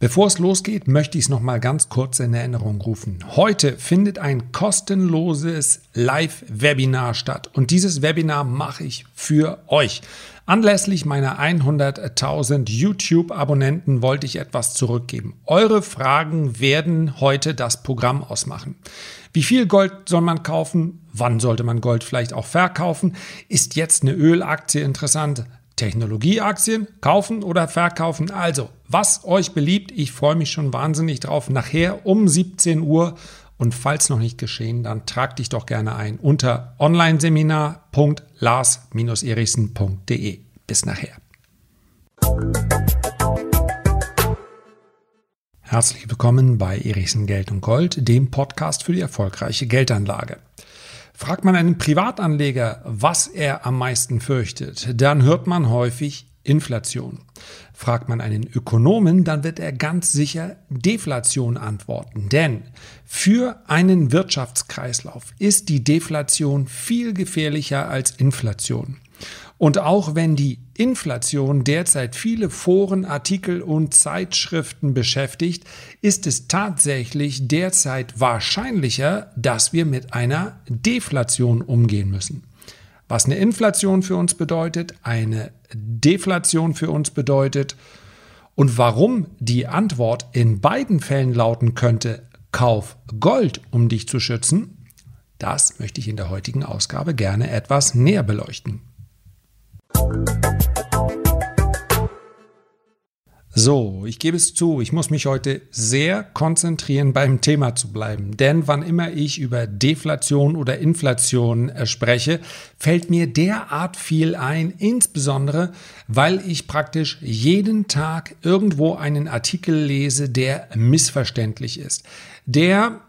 Bevor es losgeht, möchte ich es noch mal ganz kurz in Erinnerung rufen. Heute findet ein kostenloses Live-Webinar statt und dieses Webinar mache ich für euch. Anlässlich meiner 100.000 YouTube-Abonnenten wollte ich etwas zurückgeben. Eure Fragen werden heute das Programm ausmachen. Wie viel Gold soll man kaufen? Wann sollte man Gold vielleicht auch verkaufen? Ist jetzt eine Ölaktie interessant? Technologieaktien kaufen oder verkaufen. Also, was euch beliebt, ich freue mich schon wahnsinnig drauf. Nachher um 17 Uhr und falls noch nicht geschehen, dann trag dich doch gerne ein unter onlineseminar.lars-erichsen.de. Bis nachher. Herzlich willkommen bei Erichsen Geld und Gold, dem Podcast für die erfolgreiche Geldanlage. Fragt man einen Privatanleger, was er am meisten fürchtet, dann hört man häufig Inflation. Fragt man einen Ökonomen, dann wird er ganz sicher Deflation antworten. Denn für einen Wirtschaftskreislauf ist die Deflation viel gefährlicher als Inflation. Und auch wenn die Inflation derzeit viele Foren, Artikel und Zeitschriften beschäftigt, ist es tatsächlich derzeit wahrscheinlicher, dass wir mit einer Deflation umgehen müssen. Was eine Inflation für uns bedeutet, eine Deflation für uns bedeutet und warum die Antwort in beiden Fällen lauten könnte, Kauf Gold, um dich zu schützen, das möchte ich in der heutigen Ausgabe gerne etwas näher beleuchten. So, ich gebe es zu, ich muss mich heute sehr konzentrieren, beim Thema zu bleiben. Denn wann immer ich über Deflation oder Inflation äh, spreche, fällt mir derart viel ein, insbesondere weil ich praktisch jeden Tag irgendwo einen Artikel lese, der missverständlich ist. Der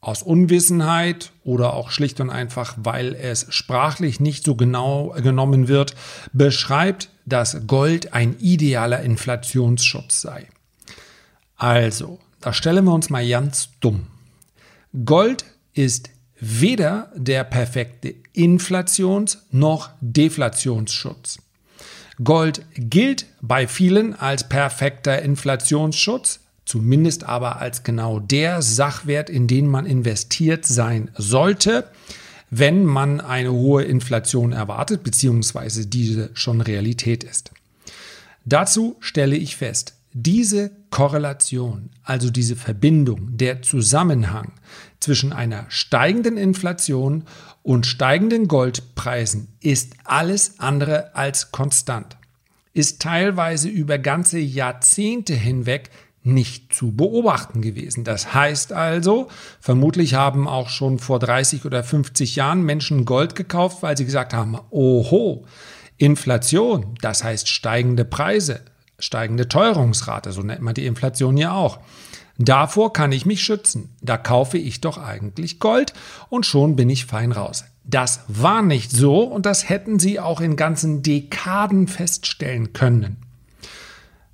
aus Unwissenheit oder auch schlicht und einfach, weil es sprachlich nicht so genau genommen wird, beschreibt, dass Gold ein idealer Inflationsschutz sei. Also, da stellen wir uns mal ganz dumm. Gold ist weder der perfekte Inflations- noch Deflationsschutz. Gold gilt bei vielen als perfekter Inflationsschutz, zumindest aber als genau der Sachwert, in den man investiert sein sollte, wenn man eine hohe Inflation erwartet, beziehungsweise diese schon Realität ist. Dazu stelle ich fest, diese Korrelation, also diese Verbindung, der Zusammenhang zwischen einer steigenden Inflation und steigenden Goldpreisen ist alles andere als konstant, ist teilweise über ganze Jahrzehnte hinweg nicht zu beobachten gewesen. Das heißt also, vermutlich haben auch schon vor 30 oder 50 Jahren Menschen Gold gekauft, weil sie gesagt haben, oho, Inflation, das heißt steigende Preise, steigende Teuerungsrate, so nennt man die Inflation ja auch. Davor kann ich mich schützen. Da kaufe ich doch eigentlich Gold und schon bin ich fein raus. Das war nicht so und das hätten Sie auch in ganzen Dekaden feststellen können.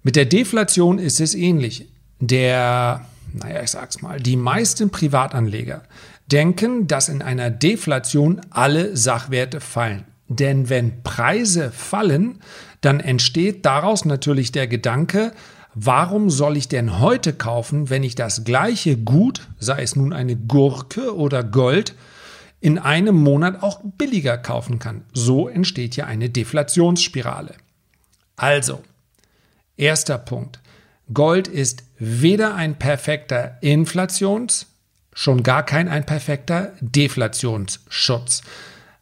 Mit der Deflation ist es ähnlich. Der, naja, ich sag's mal, die meisten Privatanleger denken, dass in einer Deflation alle Sachwerte fallen. Denn wenn Preise fallen, dann entsteht daraus natürlich der Gedanke, warum soll ich denn heute kaufen, wenn ich das gleiche Gut, sei es nun eine Gurke oder Gold, in einem Monat auch billiger kaufen kann. So entsteht ja eine Deflationsspirale. Also, Erster Punkt. Gold ist weder ein perfekter Inflations, schon gar kein ein perfekter Deflationsschutz.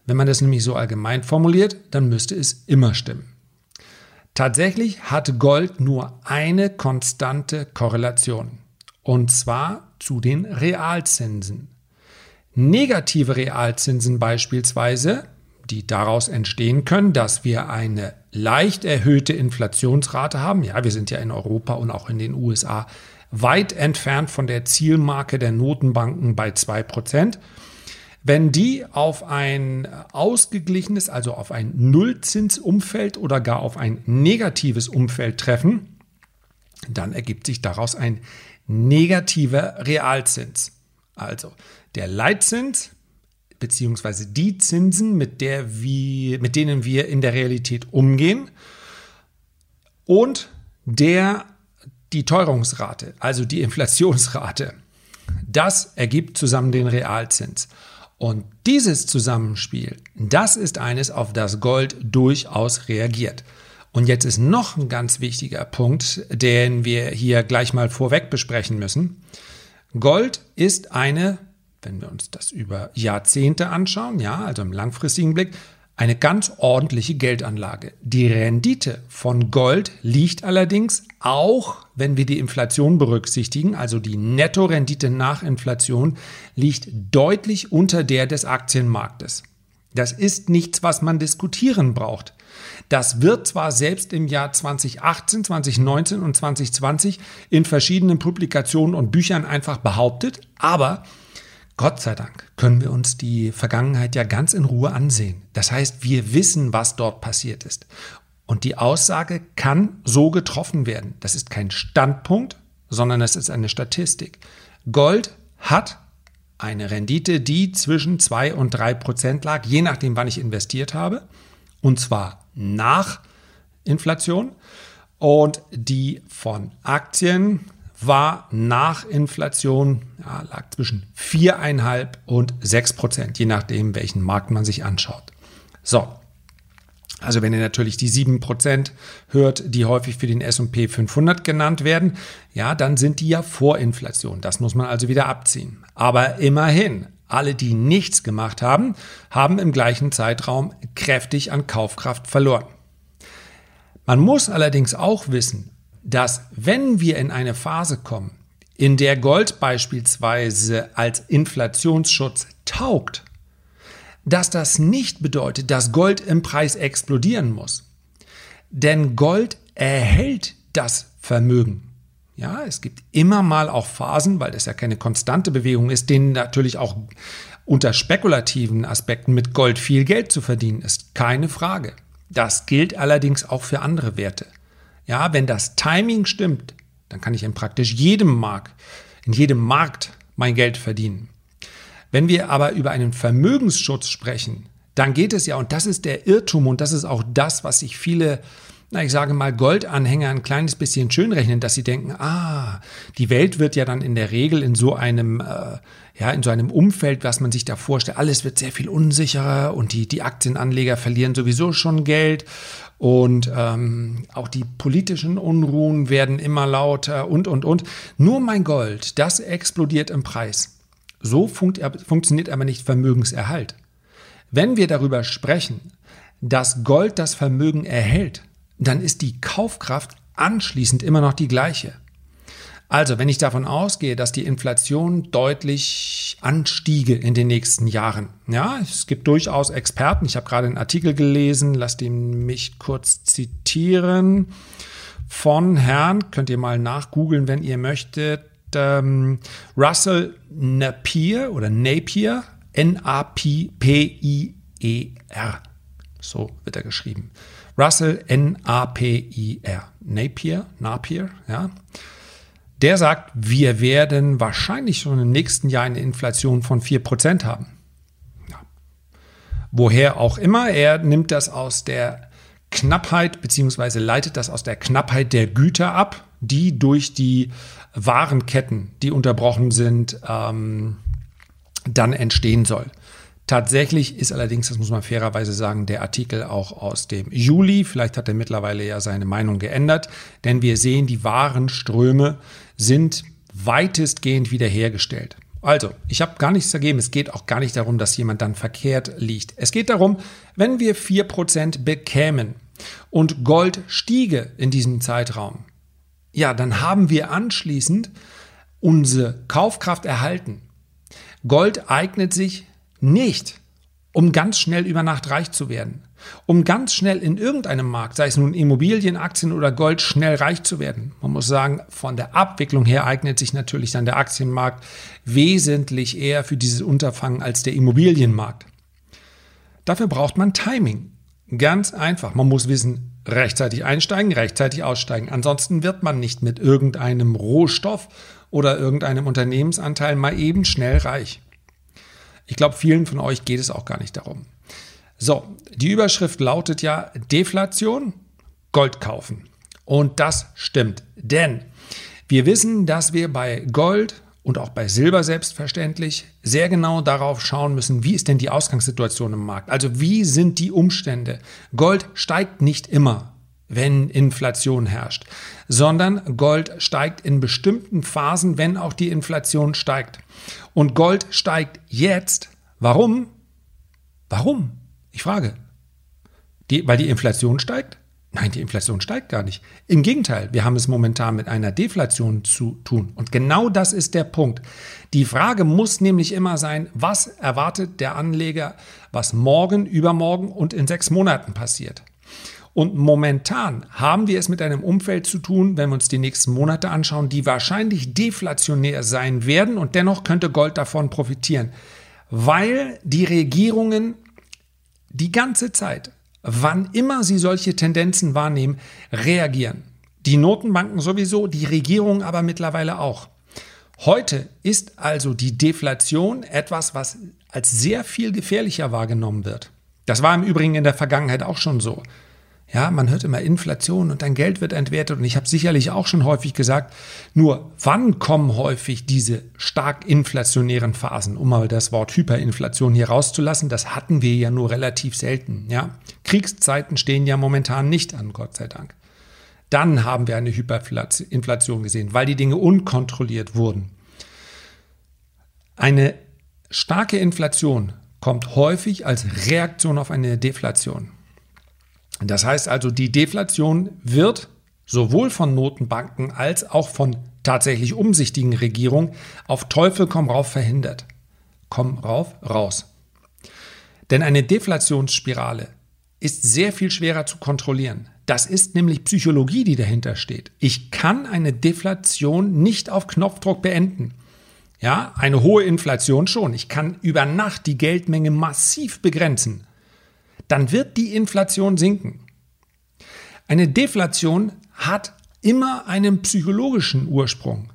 Wenn man das nämlich so allgemein formuliert, dann müsste es immer stimmen. Tatsächlich hat Gold nur eine konstante Korrelation, und zwar zu den Realzinsen. Negative Realzinsen beispielsweise die daraus entstehen können, dass wir eine leicht erhöhte Inflationsrate haben. Ja, wir sind ja in Europa und auch in den USA weit entfernt von der Zielmarke der Notenbanken bei 2%. Wenn die auf ein ausgeglichenes, also auf ein Nullzinsumfeld oder gar auf ein negatives Umfeld treffen, dann ergibt sich daraus ein negativer Realzins. Also der Leitzins beziehungsweise die Zinsen, mit, der wir, mit denen wir in der Realität umgehen und der die Teuerungsrate, also die Inflationsrate. Das ergibt zusammen den Realzins. Und dieses Zusammenspiel, das ist eines, auf das Gold durchaus reagiert. Und jetzt ist noch ein ganz wichtiger Punkt, den wir hier gleich mal vorweg besprechen müssen. Gold ist eine, wenn wir uns das über Jahrzehnte anschauen, ja, also im langfristigen Blick, eine ganz ordentliche Geldanlage. Die Rendite von Gold liegt allerdings auch, wenn wir die Inflation berücksichtigen, also die Nettorendite nach Inflation, liegt deutlich unter der des Aktienmarktes. Das ist nichts, was man diskutieren braucht. Das wird zwar selbst im Jahr 2018, 2019 und 2020 in verschiedenen Publikationen und Büchern einfach behauptet, aber Gott sei Dank können wir uns die Vergangenheit ja ganz in Ruhe ansehen. Das heißt, wir wissen, was dort passiert ist. Und die Aussage kann so getroffen werden. Das ist kein Standpunkt, sondern es ist eine Statistik. Gold hat eine Rendite, die zwischen 2 und 3 Prozent lag, je nachdem, wann ich investiert habe. Und zwar nach Inflation. Und die von Aktien war nach Inflation, ja, lag zwischen 4,5 und 6 Prozent, je nachdem, welchen Markt man sich anschaut. So. Also wenn ihr natürlich die 7 Prozent hört, die häufig für den S&P 500 genannt werden, ja, dann sind die ja vor Inflation. Das muss man also wieder abziehen. Aber immerhin, alle, die nichts gemacht haben, haben im gleichen Zeitraum kräftig an Kaufkraft verloren. Man muss allerdings auch wissen, dass wenn wir in eine Phase kommen, in der Gold beispielsweise als Inflationsschutz taugt, dass das nicht bedeutet, dass Gold im Preis explodieren muss. Denn Gold erhält das Vermögen. Ja, es gibt immer mal auch Phasen, weil das ja keine konstante Bewegung ist, denen natürlich auch unter spekulativen Aspekten mit Gold viel Geld zu verdienen ist. Keine Frage. Das gilt allerdings auch für andere Werte. Ja, wenn das Timing stimmt, dann kann ich in praktisch jedem Markt, in jedem Markt mein Geld verdienen. Wenn wir aber über einen Vermögensschutz sprechen, dann geht es ja, und das ist der Irrtum und das ist auch das, was sich viele, na, ich sage mal, Goldanhänger ein kleines bisschen schönrechnen, dass sie denken, ah, die Welt wird ja dann in der Regel in so einem, äh, ja, in so einem Umfeld, was man sich da vorstellt, alles wird sehr viel unsicherer und die, die Aktienanleger verlieren sowieso schon Geld und ähm, auch die politischen Unruhen werden immer lauter und, und, und. Nur mein Gold, das explodiert im Preis. So funkt, funktioniert aber nicht Vermögenserhalt. Wenn wir darüber sprechen, dass Gold das Vermögen erhält, dann ist die Kaufkraft anschließend immer noch die gleiche. Also, wenn ich davon ausgehe, dass die Inflation deutlich anstiege in den nächsten Jahren, ja, es gibt durchaus Experten, ich habe gerade einen Artikel gelesen, lasst ihn mich kurz zitieren, von Herrn, könnt ihr mal nachgoogeln, wenn ihr möchtet, ähm, Russell Napier oder Napier, N-A-P-I-E-R, so wird er geschrieben. Russell N-A-P-I-R, Napier, Napier, ja. Der sagt, wir werden wahrscheinlich schon im nächsten Jahr eine Inflation von 4% haben. Ja. Woher auch immer, er nimmt das aus der Knappheit beziehungsweise leitet das aus der Knappheit der Güter ab, die durch die Warenketten, die unterbrochen sind, ähm, dann entstehen soll. Tatsächlich ist allerdings, das muss man fairerweise sagen, der Artikel auch aus dem Juli. Vielleicht hat er mittlerweile ja seine Meinung geändert, denn wir sehen, die Warenströme sind weitestgehend wiederhergestellt. Also, ich habe gar nichts dagegen. Es geht auch gar nicht darum, dass jemand dann verkehrt liegt. Es geht darum, wenn wir 4% bekämen und Gold stiege in diesem Zeitraum, ja, dann haben wir anschließend unsere Kaufkraft erhalten. Gold eignet sich nicht, um ganz schnell über Nacht reich zu werden um ganz schnell in irgendeinem Markt, sei es nun Immobilien, Aktien oder Gold, schnell reich zu werden. Man muss sagen, von der Abwicklung her eignet sich natürlich dann der Aktienmarkt wesentlich eher für dieses Unterfangen als der Immobilienmarkt. Dafür braucht man Timing. Ganz einfach. Man muss wissen, rechtzeitig einsteigen, rechtzeitig aussteigen. Ansonsten wird man nicht mit irgendeinem Rohstoff oder irgendeinem Unternehmensanteil mal eben schnell reich. Ich glaube, vielen von euch geht es auch gar nicht darum. So, die Überschrift lautet ja Deflation, Gold kaufen. Und das stimmt, denn Wir wissen, dass wir bei Gold und auch bei Silber selbstverständlich sehr genau darauf schauen müssen, wie ist denn die Ausgangssituation im Markt? Also wie sind die Umstände? Gold steigt nicht immer, wenn Inflation herrscht, sondern Gold steigt in bestimmten Phasen, wenn auch die Inflation steigt. Und Gold steigt jetzt. Warum? Warum? Ich frage. Die, weil die Inflation steigt? Nein, die Inflation steigt gar nicht. Im Gegenteil, wir haben es momentan mit einer Deflation zu tun. Und genau das ist der Punkt. Die Frage muss nämlich immer sein, was erwartet der Anleger, was morgen, übermorgen und in sechs Monaten passiert. Und momentan haben wir es mit einem Umfeld zu tun, wenn wir uns die nächsten Monate anschauen, die wahrscheinlich deflationär sein werden und dennoch könnte Gold davon profitieren, weil die Regierungen die ganze Zeit wann immer sie solche Tendenzen wahrnehmen, reagieren. Die Notenbanken sowieso, die Regierung aber mittlerweile auch. Heute ist also die Deflation etwas, was als sehr viel gefährlicher wahrgenommen wird. Das war im Übrigen in der Vergangenheit auch schon so. Ja, man hört immer Inflation und dein Geld wird entwertet. Und ich habe sicherlich auch schon häufig gesagt, nur wann kommen häufig diese stark inflationären Phasen, um mal das Wort Hyperinflation hier rauszulassen? Das hatten wir ja nur relativ selten. Ja, Kriegszeiten stehen ja momentan nicht an, Gott sei Dank. Dann haben wir eine Hyperinflation gesehen, weil die Dinge unkontrolliert wurden. Eine starke Inflation kommt häufig als Reaktion auf eine Deflation. Das heißt also, die Deflation wird sowohl von Notenbanken als auch von tatsächlich umsichtigen Regierungen auf Teufel komm rauf verhindert. Komm rauf, raus. Denn eine Deflationsspirale ist sehr viel schwerer zu kontrollieren. Das ist nämlich Psychologie, die dahinter steht. Ich kann eine Deflation nicht auf Knopfdruck beenden. Ja, eine hohe Inflation schon. Ich kann über Nacht die Geldmenge massiv begrenzen dann wird die Inflation sinken. Eine Deflation hat immer einen psychologischen Ursprung.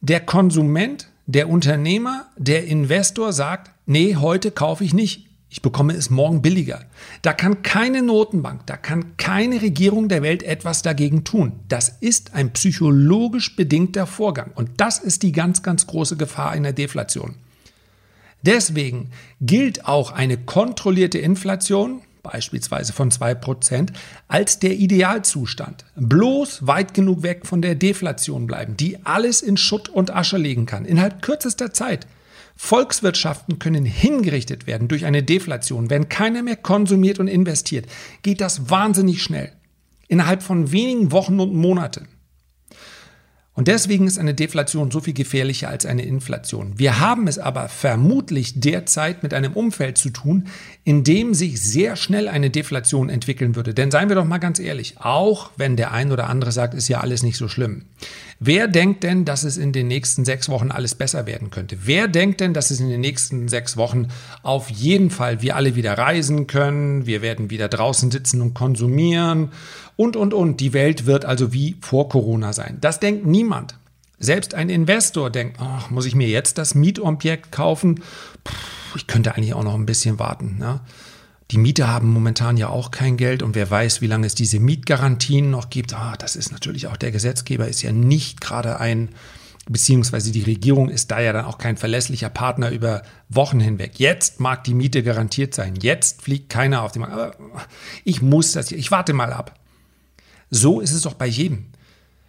Der Konsument, der Unternehmer, der Investor sagt, nee, heute kaufe ich nicht, ich bekomme es morgen billiger. Da kann keine Notenbank, da kann keine Regierung der Welt etwas dagegen tun. Das ist ein psychologisch bedingter Vorgang und das ist die ganz, ganz große Gefahr einer Deflation. Deswegen gilt auch eine kontrollierte Inflation, beispielsweise von 2%, als der Idealzustand. Bloß weit genug weg von der Deflation bleiben, die alles in Schutt und Asche legen kann, innerhalb kürzester Zeit. Volkswirtschaften können hingerichtet werden durch eine Deflation. Wenn keiner mehr konsumiert und investiert, geht das wahnsinnig schnell. Innerhalb von wenigen Wochen und Monaten. Und deswegen ist eine Deflation so viel gefährlicher als eine Inflation. Wir haben es aber vermutlich derzeit mit einem Umfeld zu tun, in dem sich sehr schnell eine Deflation entwickeln würde. Denn seien wir doch mal ganz ehrlich, auch wenn der ein oder andere sagt, ist ja alles nicht so schlimm. Wer denkt denn, dass es in den nächsten sechs Wochen alles besser werden könnte? Wer denkt denn, dass es in den nächsten sechs Wochen auf jeden Fall wir alle wieder reisen können, wir werden wieder draußen sitzen und konsumieren und, und, und. Die Welt wird also wie vor Corona sein. Das denkt niemand. Selbst ein Investor denkt, ach, muss ich mir jetzt das Mietobjekt kaufen? Puh, ich könnte eigentlich auch noch ein bisschen warten. Ne? Die Mieter haben momentan ja auch kein Geld und wer weiß, wie lange es diese Mietgarantien noch gibt. Ah, das ist natürlich auch der Gesetzgeber ist ja nicht gerade ein, beziehungsweise die Regierung ist da ja dann auch kein verlässlicher Partner über Wochen hinweg. Jetzt mag die Miete garantiert sein. Jetzt fliegt keiner auf den Markt. Aber ich muss das, ich warte mal ab. So ist es doch bei jedem.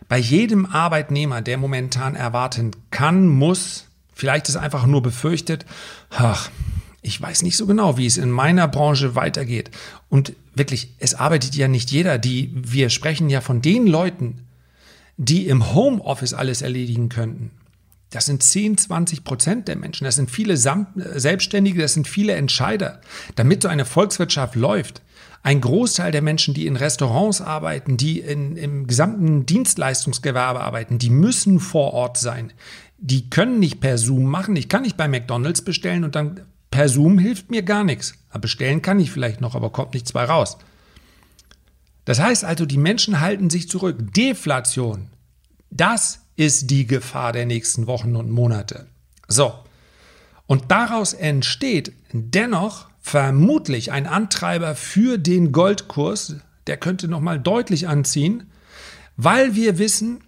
Bei jedem Arbeitnehmer, der momentan erwarten kann, muss, vielleicht ist einfach nur befürchtet, ach, ich weiß nicht so genau, wie es in meiner Branche weitergeht. Und wirklich, es arbeitet ja nicht jeder. Die, wir sprechen ja von den Leuten, die im Homeoffice alles erledigen könnten. Das sind 10, 20 Prozent der Menschen. Das sind viele Selbstständige, das sind viele Entscheider. Damit so eine Volkswirtschaft läuft, ein Großteil der Menschen, die in Restaurants arbeiten, die in, im gesamten Dienstleistungsgewerbe arbeiten, die müssen vor Ort sein. Die können nicht per Zoom machen. Ich kann nicht bei McDonald's bestellen und dann Per Zoom hilft mir gar nichts. bestellen kann ich vielleicht noch, aber kommt nichts bei raus. Das heißt also, die Menschen halten sich zurück. Deflation, das ist die Gefahr der nächsten Wochen und Monate. So, und daraus entsteht dennoch vermutlich ein Antreiber für den Goldkurs, der könnte nochmal deutlich anziehen, weil wir wissen,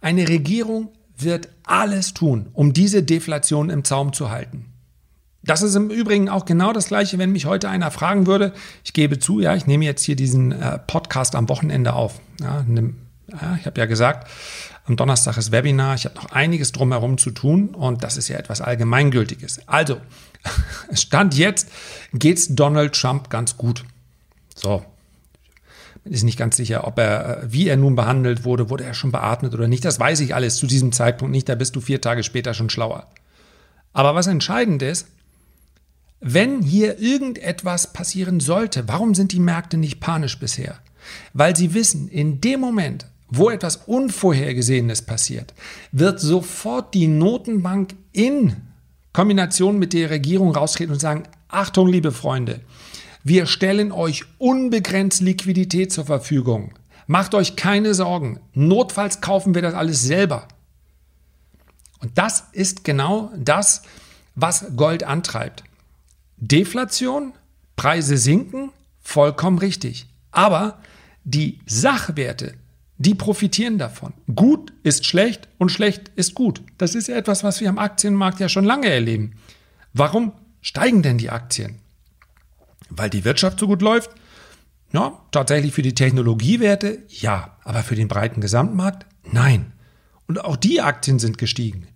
Eine Regierung wird alles tun, um diese Deflation im Zaum zu halten. Das ist im Übrigen auch genau das Gleiche, wenn mich heute einer fragen würde. Ich gebe zu, ja, ich nehme jetzt hier diesen äh, Podcast am Wochenende auf. Ja, ne, ja, ich habe ja gesagt, am Donnerstag ist Webinar. Ich habe noch einiges drumherum zu tun und das ist ja etwas Allgemeingültiges. Also, Stand jetzt geht's Donald Trump ganz gut. So. Ist nicht ganz sicher, ob er, äh, wie er nun behandelt wurde, wurde er schon beatmet oder nicht. Das weiß ich alles zu diesem Zeitpunkt nicht. Da bist du vier Tage später schon schlauer. Aber was entscheidend ist, wenn hier irgendetwas passieren sollte, warum sind die Märkte nicht panisch bisher? Weil sie wissen, in dem Moment, wo etwas Unvorhergesehenes passiert, wird sofort die Notenbank in Kombination mit der Regierung raustreten und sagen, Achtung, liebe Freunde, wir stellen euch unbegrenzt Liquidität zur Verfügung. Macht euch keine Sorgen. Notfalls kaufen wir das alles selber. Und das ist genau das, was Gold antreibt. Deflation, Preise sinken, vollkommen richtig. Aber die Sachwerte, die profitieren davon. Gut ist schlecht und schlecht ist gut. Das ist ja etwas, was wir am Aktienmarkt ja schon lange erleben. Warum steigen denn die Aktien? Weil die Wirtschaft so gut läuft? Ja, tatsächlich für die Technologiewerte ja, aber für den breiten Gesamtmarkt nein. Und auch die Aktien sind gestiegen.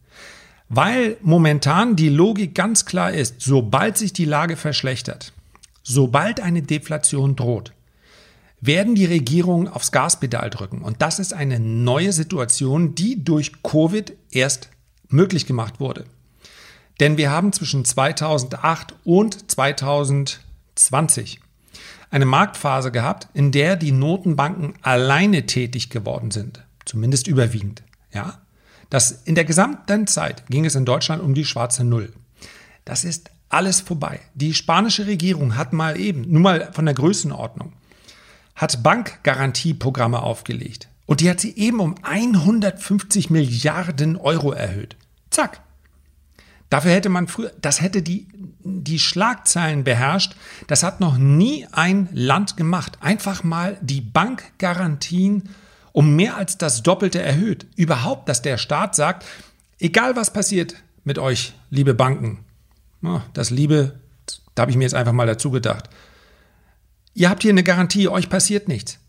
Weil momentan die Logik ganz klar ist, sobald sich die Lage verschlechtert, sobald eine Deflation droht, werden die Regierungen aufs Gaspedal drücken. Und das ist eine neue Situation, die durch Covid erst möglich gemacht wurde. Denn wir haben zwischen 2008 und 2020 eine Marktphase gehabt, in der die Notenbanken alleine tätig geworden sind, zumindest überwiegend. Ja? Das in der gesamten Zeit ging es in Deutschland um die schwarze Null. Das ist alles vorbei. Die spanische Regierung hat mal eben, nur mal von der Größenordnung, hat Bankgarantieprogramme aufgelegt. Und die hat sie eben um 150 Milliarden Euro erhöht. Zack. Dafür hätte man früher, das hätte die, die Schlagzeilen beherrscht. Das hat noch nie ein Land gemacht. Einfach mal die Bankgarantien um mehr als das Doppelte erhöht. Überhaupt, dass der Staat sagt, egal was passiert mit euch, liebe Banken, das Liebe, da habe ich mir jetzt einfach mal dazu gedacht. Ihr habt hier eine Garantie, euch passiert nichts.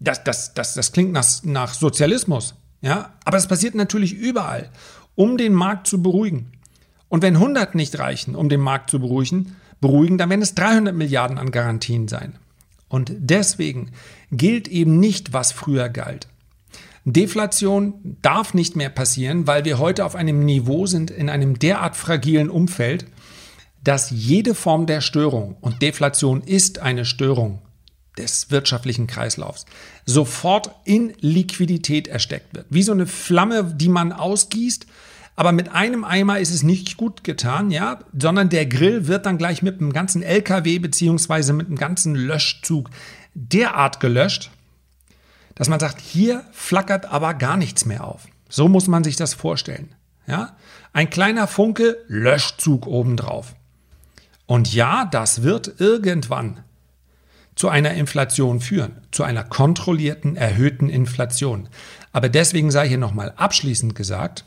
Das, das, das, das klingt nach, nach Sozialismus, ja, aber es passiert natürlich überall, um den Markt zu beruhigen. Und wenn 100 nicht reichen, um den Markt zu beruhigen, beruhigen, dann werden es 300 Milliarden an Garantien sein. Und deswegen gilt eben nicht, was früher galt. Deflation darf nicht mehr passieren, weil wir heute auf einem Niveau sind, in einem derart fragilen Umfeld, dass jede Form der Störung, und Deflation ist eine Störung des wirtschaftlichen Kreislaufs, sofort in Liquidität ersteckt wird. Wie so eine Flamme, die man ausgießt aber mit einem Eimer ist es nicht gut getan, ja, sondern der Grill wird dann gleich mit einem ganzen LKW beziehungsweise mit einem ganzen Löschzug derart gelöscht, dass man sagt, hier flackert aber gar nichts mehr auf. So muss man sich das vorstellen. Ja? Ein kleiner Funke, Löschzug obendrauf. Und ja, das wird irgendwann zu einer Inflation führen, zu einer kontrollierten, erhöhten Inflation. Aber deswegen sei hier nochmal abschließend gesagt,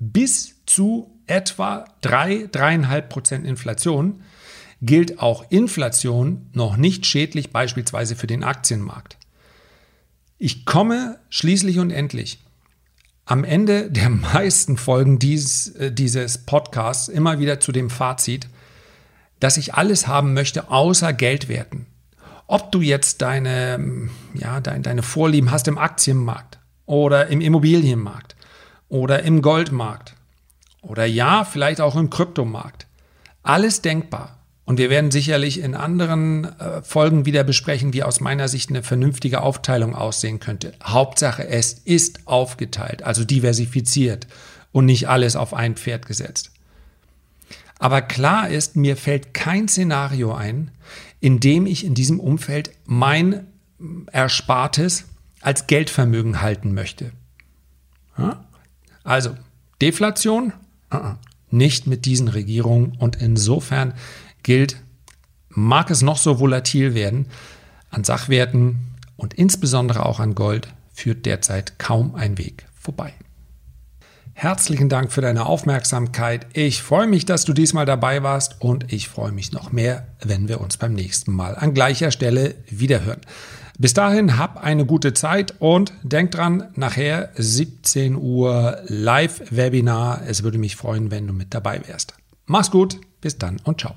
bis zu etwa 3, 3,5 Prozent Inflation gilt auch Inflation noch nicht schädlich beispielsweise für den Aktienmarkt. Ich komme schließlich und endlich am Ende der meisten Folgen dieses, äh, dieses Podcasts immer wieder zu dem Fazit, dass ich alles haben möchte außer Geldwerten. Ob du jetzt deine, ja, deine, deine Vorlieben hast im Aktienmarkt oder im Immobilienmarkt oder im Goldmarkt oder ja, vielleicht auch im Kryptomarkt. Alles denkbar. Und wir werden sicherlich in anderen äh, Folgen wieder besprechen, wie aus meiner Sicht eine vernünftige Aufteilung aussehen könnte. Hauptsache, es ist aufgeteilt, also diversifiziert und nicht alles auf ein Pferd gesetzt. Aber klar ist, mir fällt kein Szenario ein, in dem ich in diesem Umfeld mein Erspartes als Geldvermögen halten möchte. Ja? Also, Deflation? Uh-uh. Nicht mit diesen Regierungen. Und insofern gilt, mag es noch so volatil werden, an Sachwerten und insbesondere auch an Gold führt derzeit kaum ein Weg vorbei. Herzlichen Dank für deine Aufmerksamkeit. Ich freue mich, dass du diesmal dabei warst und ich freue mich noch mehr, wenn wir uns beim nächsten Mal an gleicher Stelle wiederhören. Bis dahin, hab eine gute Zeit und denk dran, nachher 17 Uhr Live-Webinar. Es würde mich freuen, wenn du mit dabei wärst. Mach's gut, bis dann und ciao.